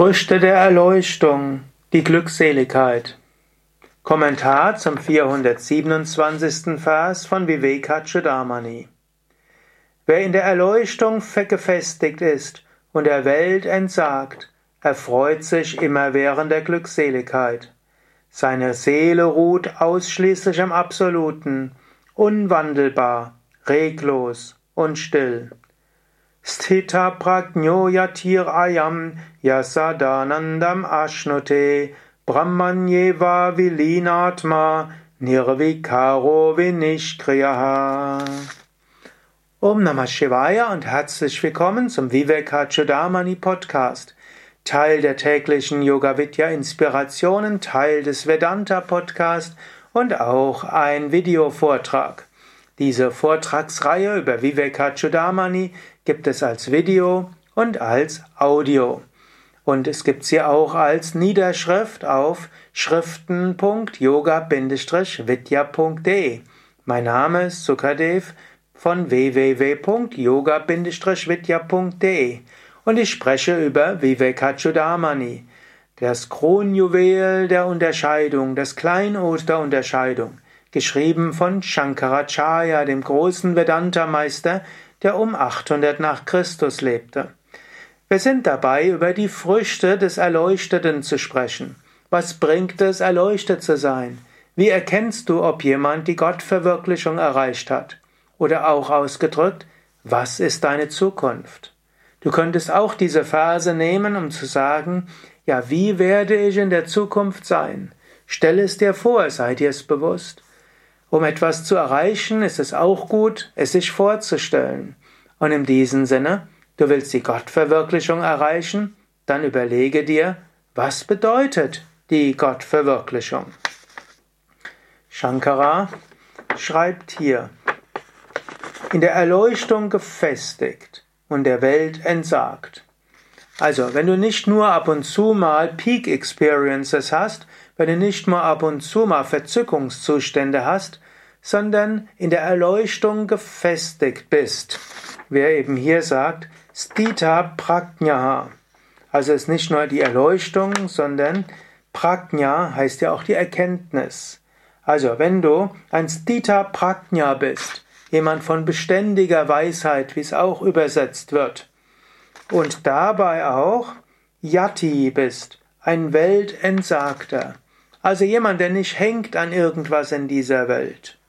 Früchte der Erleuchtung, die Glückseligkeit. Kommentar zum 427. Vers von Vivekachudamani. Wer in der Erleuchtung gefestigt ist und der Welt entsagt, erfreut sich immerwährend der Glückseligkeit. Seine Seele ruht ausschließlich im Absoluten, unwandelbar, reglos und still. Sthita prajno yatir ayam yasadanandam ashnute brahmanyeva vilinatma nirvikaro vinishkriyaha. Om Namah Shivaya und herzlich willkommen zum Vivekachudamani Podcast. Teil der täglichen Yoga Vidya Inspirationen, Teil des Vedanta Podcast und auch ein Videovortrag. Diese Vortragsreihe über Vivekachudamani gibt es als Video und als Audio. Und es gibt sie auch als Niederschrift auf schriften.yoga-vidya.de. Mein Name ist Sukadev von www.yoga-vidya.de und ich spreche über Vivekachudamani, das Kronjuwel der Unterscheidung, das Kleinod der Unterscheidung geschrieben von Shankaracharya, dem großen Vedanta-Meister, der um 800 nach Christus lebte. Wir sind dabei, über die Früchte des Erleuchteten zu sprechen. Was bringt es, erleuchtet zu sein? Wie erkennst du, ob jemand die Gottverwirklichung erreicht hat? Oder auch ausgedrückt, was ist deine Zukunft? Du könntest auch diese Verse nehmen, um zu sagen, ja, wie werde ich in der Zukunft sein? Stell es dir vor, sei dir es bewusst. Um etwas zu erreichen, ist es auch gut, es sich vorzustellen. Und in diesem Sinne, du willst die Gottverwirklichung erreichen, dann überlege dir, was bedeutet die Gottverwirklichung? Shankara schreibt hier, in der Erleuchtung gefestigt und der Welt entsagt. Also, wenn du nicht nur ab und zu mal Peak Experiences hast, wenn du nicht nur ab und zu mal Verzückungszustände hast, sondern in der Erleuchtung gefestigt bist. Wer eben hier sagt, Stita Prajna. Also es ist nicht nur die Erleuchtung, sondern Prajna heißt ja auch die Erkenntnis. Also wenn du ein Stita Prajna bist, jemand von beständiger Weisheit, wie es auch übersetzt wird, und dabei auch Yati bist, ein Weltentsagter, also jemand, der nicht hängt an irgendwas in dieser Welt.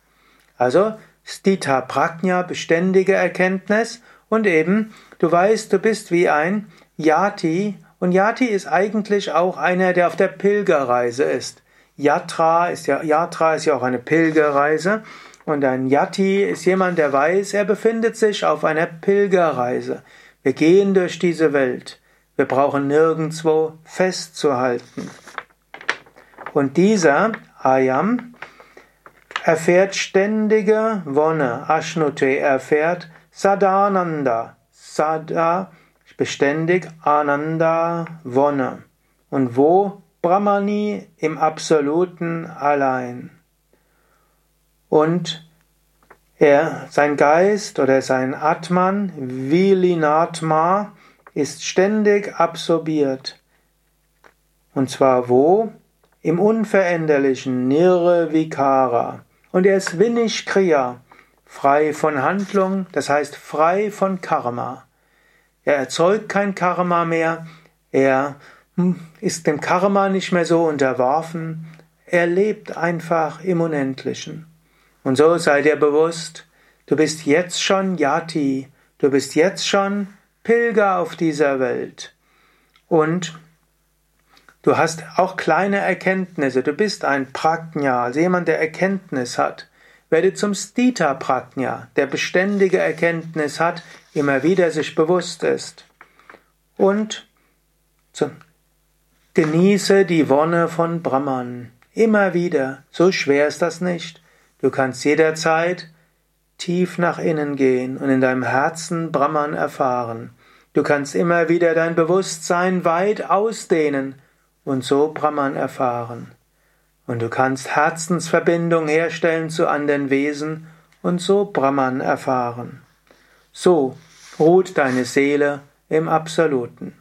Also Stita Prajna, beständige Erkenntnis und eben, du weißt, du bist wie ein Yati und Yati ist eigentlich auch einer, der auf der Pilgerreise ist. Yatra ist ja, Yatra ist ja auch eine Pilgerreise und ein Yati ist jemand, der weiß, er befindet sich auf einer Pilgerreise. Wir gehen durch diese Welt. Wir brauchen nirgendwo festzuhalten. Und dieser Ayam erfährt ständige Wonne. Ashnute erfährt Sadananda. Sada beständig, Ananda Wonne. Und wo? Brahmani im Absoluten allein. Und er, sein Geist oder sein Atman, Vilinatma, ist ständig absorbiert. Und zwar wo? Im unveränderlichen Nirvikara. Und er ist Vinishkriya, frei von Handlung, das heißt frei von Karma. Er erzeugt kein Karma mehr, er hm, ist dem Karma nicht mehr so unterworfen, er lebt einfach im Unendlichen. Und so sei dir bewusst, du bist jetzt schon Yati, du bist jetzt schon Pilger auf dieser Welt. Und du hast auch kleine Erkenntnisse, du bist ein Prajna, also jemand, der Erkenntnis hat. Werde zum Stita Prajna, der beständige Erkenntnis hat, immer wieder sich bewusst ist. Und zum, genieße die Wonne von Brahman. Immer wieder. So schwer ist das nicht. Du kannst jederzeit tief nach innen gehen und in deinem Herzen Brahman erfahren. Du kannst immer wieder dein Bewusstsein weit ausdehnen und so Brahman erfahren. Und du kannst Herzensverbindung herstellen zu anderen Wesen und so Brahman erfahren. So ruht deine Seele im Absoluten.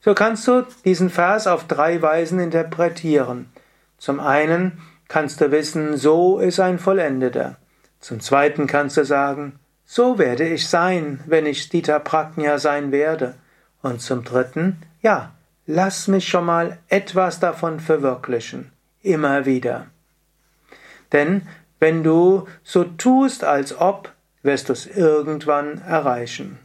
So kannst du diesen Vers auf drei Weisen interpretieren. Zum einen kannst du wissen, so ist ein Vollendeter. Zum zweiten kannst du sagen, so werde ich sein, wenn ich Dieter Praknya sein werde. Und zum dritten, ja, lass mich schon mal etwas davon verwirklichen. Immer wieder. Denn wenn du so tust, als ob, wirst du es irgendwann erreichen.